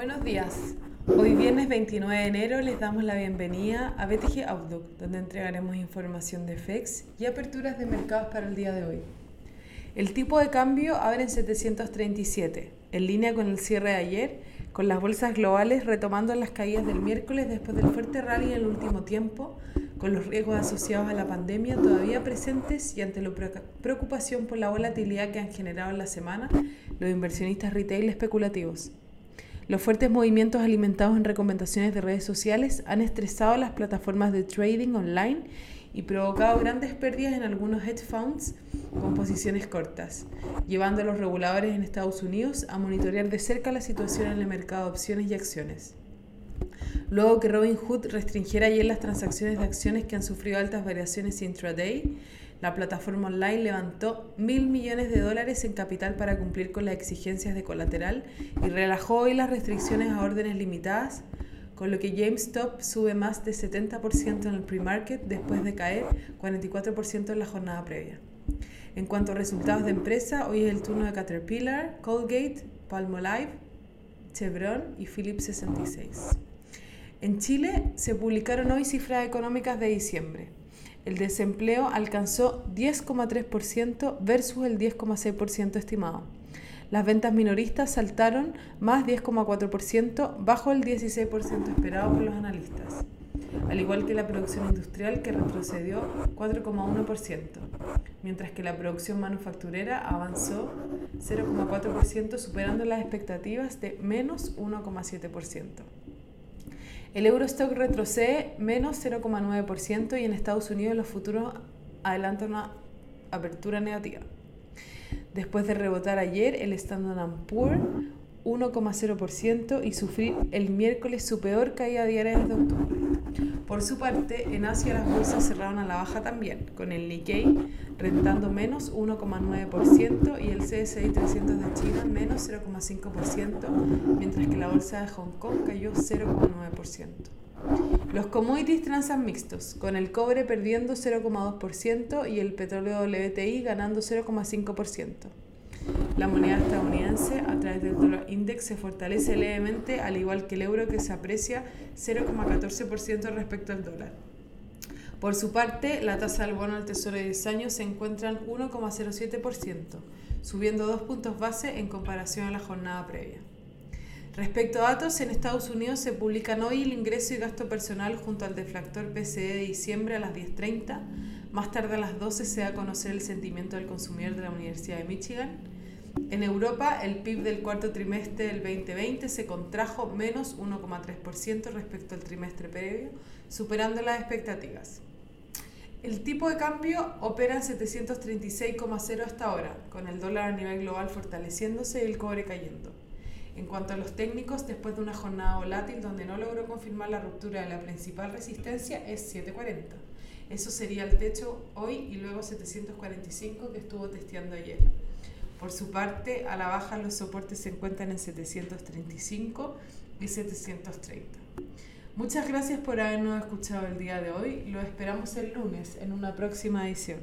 Buenos días. Hoy viernes 29 de enero les damos la bienvenida a BTG Outlook, donde entregaremos información de FEX y aperturas de mercados para el día de hoy. El tipo de cambio abre en 737, en línea con el cierre de ayer, con las bolsas globales retomando las caídas del miércoles después del fuerte rally en el último tiempo, con los riesgos asociados a la pandemia todavía presentes y ante la preocupación por la volatilidad que han generado en la semana los inversionistas retail especulativos. Los fuertes movimientos alimentados en recomendaciones de redes sociales han estresado las plataformas de trading online y provocado grandes pérdidas en algunos hedge funds con posiciones cortas, llevando a los reguladores en Estados Unidos a monitorear de cerca la situación en el mercado de opciones y acciones. Luego que Robinhood restringiera ayer las transacciones de acciones que han sufrido altas variaciones intraday, la plataforma online levantó mil millones de dólares en capital para cumplir con las exigencias de colateral y relajó hoy las restricciones a órdenes limitadas, con lo que GameStop sube más de 70% en el pre-market después de caer 44% en la jornada previa. En cuanto a resultados de empresa, hoy es el turno de Caterpillar, Colgate, Palmolive, Chevron y Philips 66. En Chile se publicaron hoy cifras económicas de diciembre el desempleo alcanzó 10,3% versus el 10,6% estimado. Las ventas minoristas saltaron más 10,4% bajo el 16% esperado por los analistas, al igual que la producción industrial que retrocedió 4,1%, mientras que la producción manufacturera avanzó 0,4% superando las expectativas de menos 1,7%. El Eurostock retrocede menos 0,9% y en Estados Unidos los futuros adelantan una apertura negativa. Después de rebotar ayer, el Standard Poor's 1,0% y sufrir el miércoles su peor caída diaria desde octubre. Por su parte, en Asia las bolsas cerraron a la baja también, con el Nikkei rentando menos 1,9% y el CSI 300 de China menos 0,5%, mientras que la bolsa de Hong Kong cayó 0,9%. Los commodities transan mixtos, con el cobre perdiendo 0,2% y el petróleo WTI ganando 0,5%. La moneda estadounidense a través del dólar index se fortalece levemente, al igual que el euro que se aprecia 0,14% respecto al dólar. Por su parte, la tasa del bono al tesoro de 10 años se encuentra en 1,07%, subiendo dos puntos base en comparación a la jornada previa. Respecto a datos, en Estados Unidos se publican hoy el ingreso y gasto personal junto al deflactor PCE de diciembre a las 10.30. Más tarde a las 12 se da a conocer el sentimiento del consumidor de la Universidad de Michigan en Europa, el PIB del cuarto trimestre del 2020 se contrajo menos 1,3% respecto al trimestre previo, superando las expectativas. El tipo de cambio opera en 736,0 hasta ahora, con el dólar a nivel global fortaleciéndose y el cobre cayendo. En cuanto a los técnicos, después de una jornada volátil donde no logró confirmar la ruptura de la principal resistencia, es 740. Eso sería el techo hoy y luego 745 que estuvo testeando ayer. Por su parte, a la baja los soportes se encuentran en 735 y 730. Muchas gracias por habernos escuchado el día de hoy. Lo esperamos el lunes en una próxima edición.